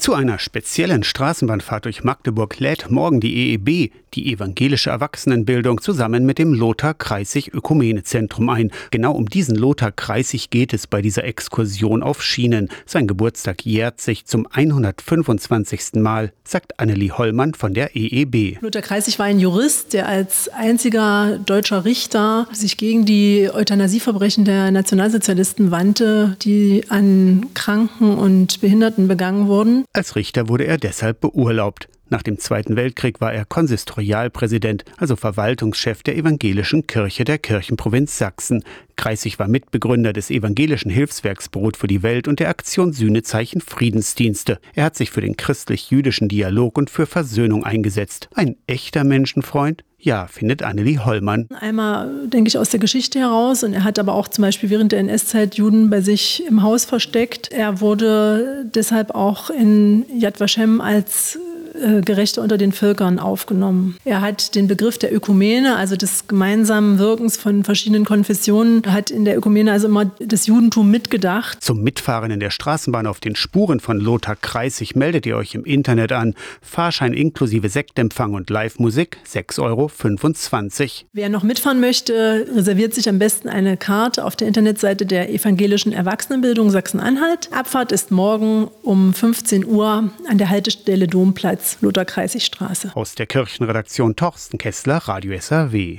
Zu einer speziellen Straßenbahnfahrt durch Magdeburg lädt morgen die EEB, die evangelische Erwachsenenbildung, zusammen mit dem Lothar Kreisig Ökumenezentrum ein. Genau um diesen Lothar Kreisig geht es bei dieser Exkursion auf Schienen. Sein Geburtstag jährt sich zum 125. Mal, sagt Annelie Hollmann von der EEB. Lothar Kreisig war ein Jurist, der als einziger deutscher Richter sich gegen die Euthanasieverbrechen der Nationalsozialisten wandte, die an Kranken und Behinderten begangen wurden. Als Richter wurde er deshalb beurlaubt. Nach dem Zweiten Weltkrieg war er Konsistorialpräsident, also Verwaltungschef der Evangelischen Kirche der Kirchenprovinz Sachsen. Kreisig war Mitbegründer des Evangelischen Hilfswerks Brot für die Welt und der Aktion Sühnezeichen Friedensdienste. Er hat sich für den christlich-jüdischen Dialog und für Versöhnung eingesetzt. Ein echter Menschenfreund? Ja, findet Annelie Hollmann. Einmal denke ich aus der Geschichte heraus und er hat aber auch zum Beispiel während der NS-Zeit Juden bei sich im Haus versteckt. Er wurde deshalb auch in Yad Vashem als äh, Gerechte unter den Völkern aufgenommen. Er hat den Begriff der Ökumene, also des gemeinsamen Wirkens von verschiedenen Konfessionen, hat in der Ökumene also immer das Judentum mitgedacht. Zum Mitfahren in der Straßenbahn auf den Spuren von Lothar Kreisig meldet ihr euch im Internet an. Fahrschein inklusive Sektempfang und Live-Musik 6,25 Euro. Wer noch mitfahren möchte, reserviert sich am besten eine Karte auf der Internetseite der Evangelischen Erwachsenenbildung Sachsen-Anhalt. Abfahrt ist morgen um 15 Uhr an der Haltestelle Domplatz. Lothar-Kreisig-Straße. Aus der Kirchenredaktion Torsten Kessler, Radio SAW.